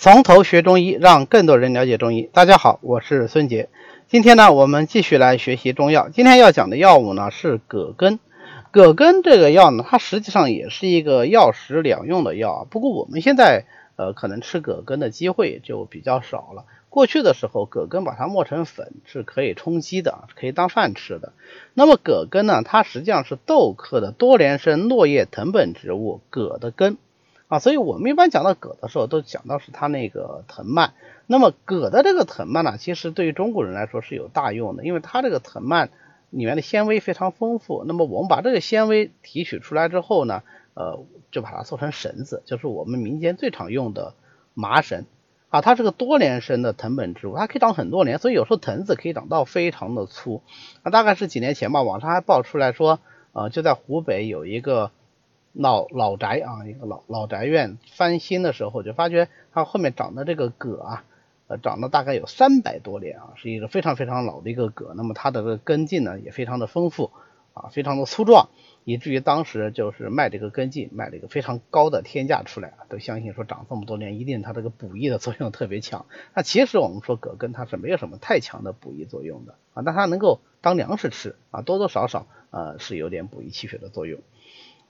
从头学中医，让更多人了解中医。大家好，我是孙杰。今天呢，我们继续来学习中药。今天要讲的药物呢是葛根。葛根这个药呢，它实际上也是一个药食两用的药。不过我们现在呃，可能吃葛根的机会就比较少了。过去的时候，葛根把它磨成粉是可以充饥的，可以当饭吃的。那么葛根呢，它实际上是豆科的多年生落叶藤本植物葛的根。啊，所以我们一般讲到葛的时候，都讲到是它那个藤蔓。那么葛的这个藤蔓呢，其实对于中国人来说是有大用的，因为它这个藤蔓里面的纤维非常丰富。那么我们把这个纤维提取出来之后呢，呃，就把它做成绳子，就是我们民间最常用的麻绳。啊，它是个多年生的藤本植物，它可以长很多年，所以有时候藤子可以长到非常的粗。啊，大概是几年前吧，网上还爆出来说，呃，就在湖北有一个。老老宅啊，一个老老宅院翻新的时候，就发觉它后面长的这个葛啊，呃，长了大概有三百多年啊，是一个非常非常老的一个葛。那么它的这个根茎呢，也非常的丰富啊，非常的粗壮，以至于当时就是卖这个根茎，卖了一个非常高的天价出来啊，都相信说长这么多年，一定它这个补益的作用特别强。那其实我们说葛根它是没有什么太强的补益作用的啊，但它能够当粮食吃啊，多多少少呃是有点补益气血的作用。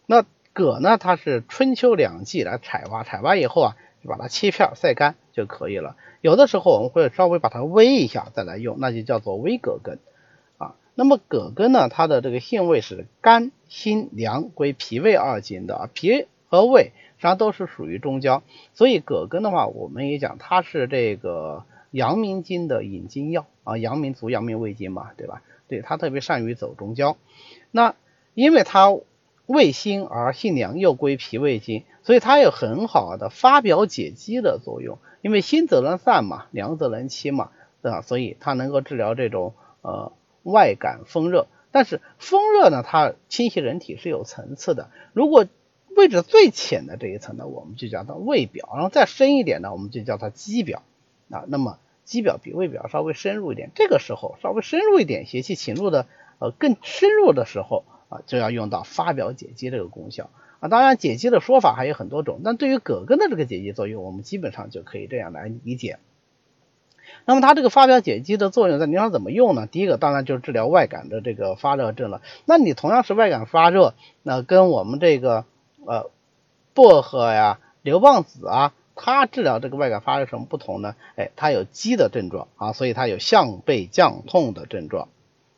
那葛呢，它是春秋两季来采挖，采挖以后啊，就把它切片晒干就可以了。有的时候我们会稍微把它煨一下再来用，那就叫做煨葛根啊。那么葛根呢，它的这个性味是甘、辛、凉，归脾胃二经的啊。脾和胃实际上都是属于中焦，所以葛根的话，我们也讲它是这个阳明经的引经药啊。阳明足、阳明胃经嘛，对吧？对，它特别善于走中焦。那因为它味辛而性凉，又归脾胃经，所以它有很好的发表解肌的作用。因为辛则能散嘛，凉则能清嘛，对吧？所以它能够治疗这种呃外感风热。但是风热呢，它侵袭人体是有层次的。如果位置最浅的这一层呢，我们就叫它胃表；然后再深一点呢，我们就叫它肌表啊。那么肌表比胃表稍微深入一点，这个时候稍微深入一点，邪气侵入的呃更深入的时候。啊，就要用到发表解肌这个功效啊。当然，解肌的说法还有很多种，但对于葛根的这个解肌作用，我们基本上就可以这样来理解。那么它这个发表解肌的作用在临床怎么用呢？第一个当然就是治疗外感的这个发热症了。那你同样是外感发热，那跟我们这个呃薄荷呀、牛蒡子啊，它治疗这个外感发热什么不同呢？哎，它有积的症状啊，所以它有项背降痛的症状。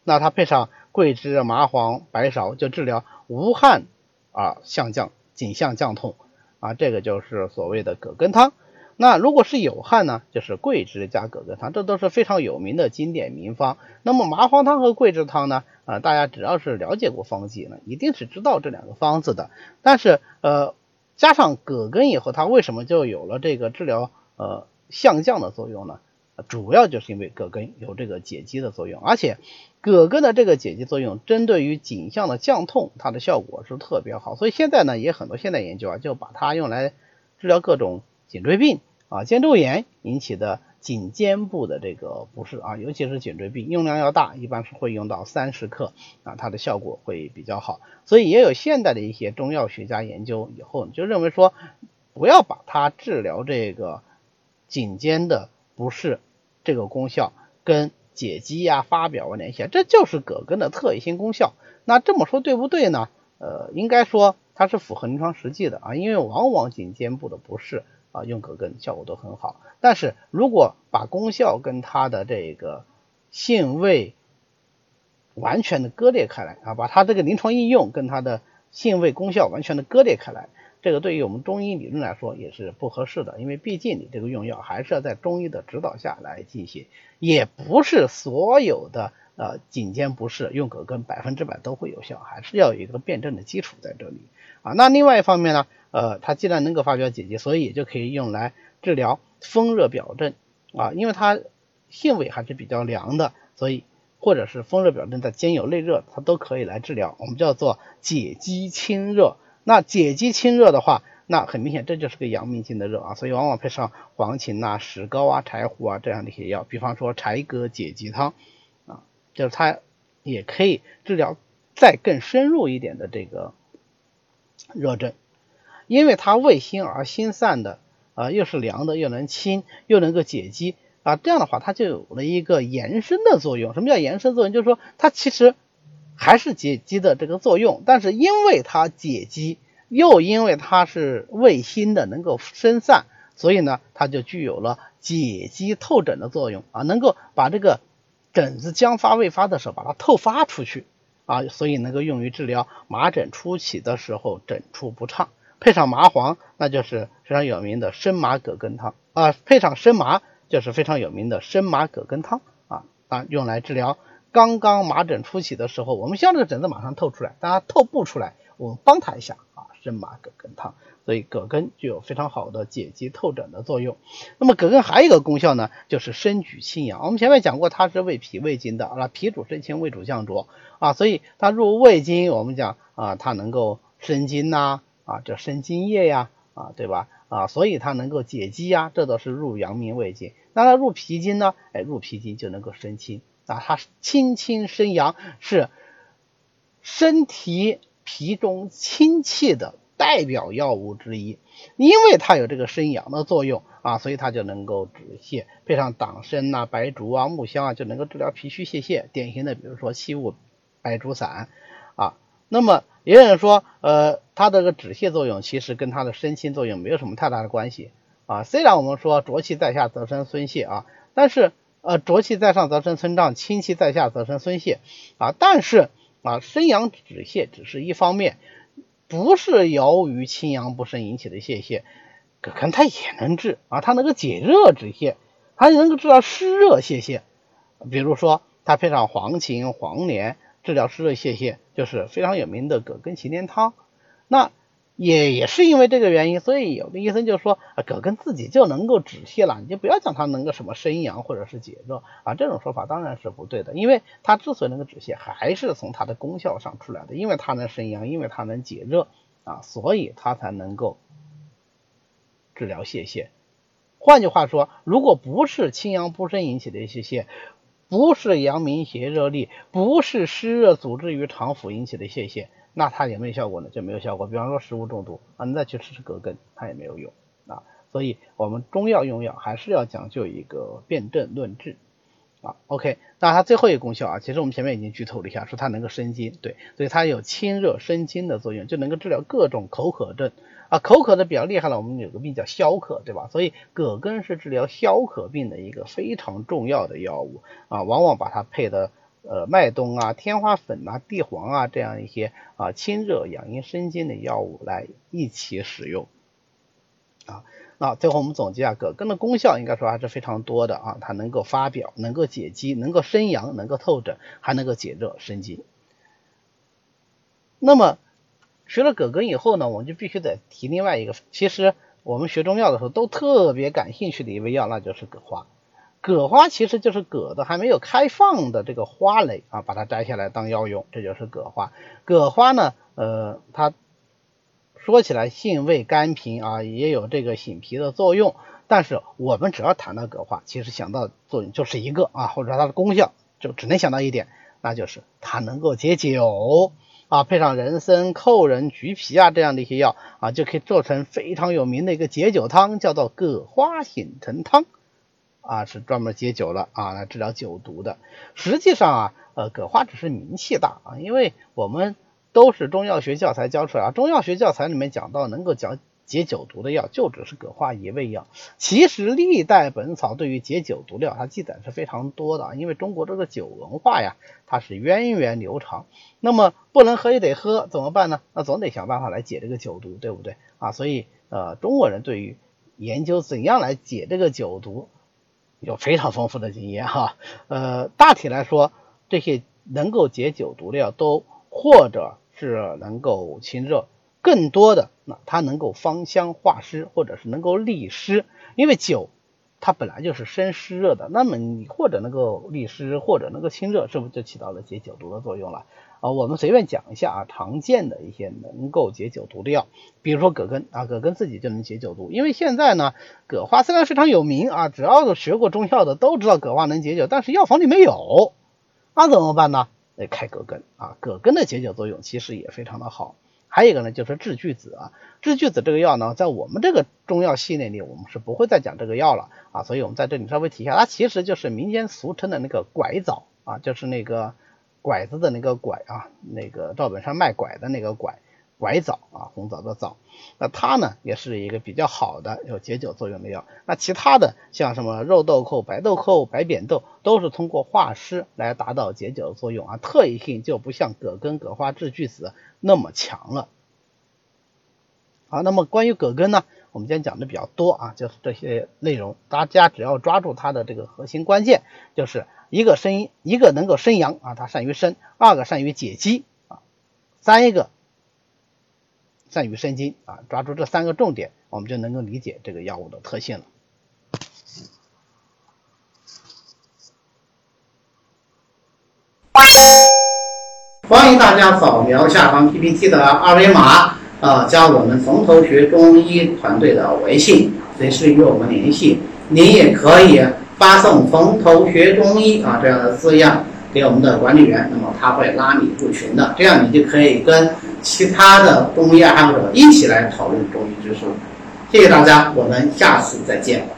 那它配上桂枝、麻黄、白芍，就治疗无汗啊项降、颈项降痛啊，这个就是所谓的葛根汤。那如果是有汗呢，就是桂枝加葛根汤，这都是非常有名的经典名方。那么麻黄汤和桂枝汤呢，啊，大家只要是了解过方剂呢，一定是知道这两个方子的。但是呃，加上葛根以后，它为什么就有了这个治疗呃项降的作用呢？主要就是因为葛根有这个解肌的作用，而且葛根的这个解肌作用，针对于颈项的降痛，它的效果是特别好。所以现在呢，也很多现代研究啊，就把它用来治疗各种颈椎病啊、肩周炎引起的颈肩部的这个不适啊，尤其是颈椎病，用量要大，一般是会用到三十克啊，它的效果会比较好。所以也有现代的一些中药学家研究以后，就认为说，不要把它治疗这个颈肩的不适。这个功效跟解肌呀、发表啊联系，这就是葛根的特异性功效。那这么说对不对呢？呃，应该说它是符合临床实际的啊，因为往往颈肩部的不适啊，用葛根效果都很好。但是如果把功效跟它的这个性味完全的割裂开来啊，把它这个临床应用跟它的性味功效完全的割裂开来。这个对于我们中医理论来说也是不合适的，因为毕竟你这个用药还是要在中医的指导下来进行，也不是所有的呃颈肩不适用葛根百分之百都会有效，还是要有一个辩证的基础在这里啊。那另外一方面呢，呃，它既然能够发表解肌，所以也就可以用来治疗风热表症啊，因为它性味还是比较凉的，所以或者是风热表症在兼有内热，它都可以来治疗，我们叫做解肌清热。那解肌清热的话，那很明显这就是个阳明经的热啊，所以往往配上黄芩啊、石膏啊、柴胡啊这样的一些药，比方说柴葛解肌汤啊，就是它也可以治疗再更深入一点的这个热症，因为它味辛而心散的啊，又是凉的，又能清，又能够解肌啊，这样的话它就有了一个延伸的作用。什么叫延伸作用？就是说它其实还是解肌的这个作用，但是因为它解肌，又因为它是味辛的，能够生散，所以呢，它就具有了解肌透疹的作用啊，能够把这个疹子将发未发的时候把它透发出去啊，所以能够用于治疗麻疹初起的时候疹出不畅。配上麻黄，那就是非常有名的生麻葛根汤啊。配上生麻，就是非常有名的生麻葛根汤啊啊，用来治疗刚刚麻疹初起的时候，我们希望这个疹子马上透出来，但它透不出来，我们帮他一下啊，生麻葛根汤。所以葛根具有非常好的解肌透疹的作用。那么葛根还有一个功效呢，就是生举清阳。我们前面讲过，它是胃脾胃经的啊，脾主升清，胃主降浊啊，所以它入胃经，我们讲啊，它能够生津呐。啊，这生津液呀，啊，对吧？啊，所以它能够解肌呀，这都是入阳明胃经。那它入脾经呢？哎，入脾经就能够生清啊，它清清生阳，是身体脾中清气的代表药物之一。因为它有这个生阳的作用啊，所以它就能够止泻。配上党参呐、白术啊、木香啊，就能够治疗脾虚泄泻。典型的，比如说七物白术散啊，那么。也有人说，呃，它这个止泻作用其实跟它的生清作用没有什么太大的关系啊。虽然我们说浊气在下则生孙泄啊，但是呃浊气在上则生孙胀，清气在下则生孙泻啊。但是啊生阳止泻只是一方面，不是由于清阳不生引起的泄泻，葛根它也能治啊，它能够解热止泻，还能够治疗湿热泄泻。比如说它配上黄芩、黄连。治疗湿热泄泻就是非常有名的葛根芩连汤，那也也是因为这个原因，所以有的医生就说葛根自己就能够止泻了，你就不要讲它能够什么生阳或者是解热啊，这种说法当然是不对的，因为它之所以能够止泻，还是从它的功效上出来的，因为它能生阳，因为它能解热啊，所以它才能够治疗泄泻。换句话说，如果不是清阳不生引起的泄泻，不是阳明邪热力，不是湿热阻滞于肠腑引起的泄泻，那它有没有效果呢？就没有效果。比方说食物中毒啊，你再去吃吃葛根，它也没有用啊。所以，我们中药用药还是要讲究一个辨证论治啊。OK，那它最后一个功效啊，其实我们前面已经剧透了一下，说它能够生津，对，所以它有清热生津的作用，就能够治疗各种口渴症。啊，口渴的比较厉害了，我们有个病叫消渴，对吧？所以葛根是治疗消渴病的一个非常重要的药物啊，往往把它配的呃麦冬啊、天花粉啊、地黄啊这样一些啊清热养阴生津的药物来一起使用啊。那最后我们总结啊，葛根的功效应该说还是非常多的啊，它能够发表，能够解肌，能够生阳，能够透疹，还能够解热生津。那么学了葛根以后呢，我们就必须得提另外一个，其实我们学中药的时候都特别感兴趣的一味药，那就是葛花。葛花其实就是葛的还没有开放的这个花蕾啊，把它摘下来当药用，这就是葛花。葛花呢，呃，它说起来性味甘平啊，也有这个醒脾的作用。但是我们只要谈到葛花，其实想到作用就是一个啊，或者说它的功效就只能想到一点，那就是它能够解酒。啊，配上人参、蔻仁、橘皮啊这样的一些药啊，就可以做成非常有名的一个解酒汤，叫做葛花醒神汤啊，是专门解酒了啊，来治疗酒毒的。实际上啊，呃，葛花只是名气大啊，因为我们都是中药学教材教出来啊，中药学教材里面讲到能够讲。解酒毒的药就只是葛花一味药，其实历代本草对于解酒毒药它记载是非常多的，因为中国这个酒文化呀，它是源远流长。那么不能喝也得喝，怎么办呢？那总得想办法来解这个酒毒，对不对啊？所以呃，中国人对于研究怎样来解这个酒毒有非常丰富的经验哈。呃，大体来说，这些能够解酒毒的药都或者是能够清热。更多的，那它能够芳香化湿，或者是能够利湿，因为酒它本来就是生湿热的，那么你或者能够利湿，或者能够清热，是不是就起到了解酒毒的作用了？啊，我们随便讲一下啊，常见的一些能够解酒毒的药，比如说葛根啊，葛根自己就能解酒毒，因为现在呢，葛花虽然非常有名啊，只要是学过中药的都知道葛花能解酒，但是药房里没有，那怎么办呢？得开葛根啊，葛根的解酒作用其实也非常的好。还有一个呢就是制巨子啊，制巨子这个药呢，在我们这个中药系列里，我们是不会再讲这个药了啊，所以我们在这里稍微提一下，它其实就是民间俗称的那个拐枣啊，就是那个拐子的那个拐啊，那个赵本山卖拐的那个拐。拐枣啊，红枣的枣，那它呢也是一个比较好的有解酒作用的药。那其他的像什么肉豆蔻、白豆蔻、白扁豆，都是通过化湿来达到解酒的作用啊，特异性就不像葛根、葛花、制巨子那么强了。好，那么关于葛根呢，我们今天讲的比较多啊，就是这些内容，大家只要抓住它的这个核心关键，就是一个生一个能够生阳啊，它善于生；二个善于解肌啊，三一个。善于生津啊，抓住这三个重点，我们就能够理解这个药物的特性了。欢迎大家扫描下方 PPT 的二维码，啊，加我们冯头学中医团队的微信，随时与我们联系。您也可以发送“冯头学中医”啊这样的字样给我们的管理员，那么他会拉你入群的，这样你就可以跟。其他的中医爱好者一起来讨论中医知识，谢谢大家，我们下次再见。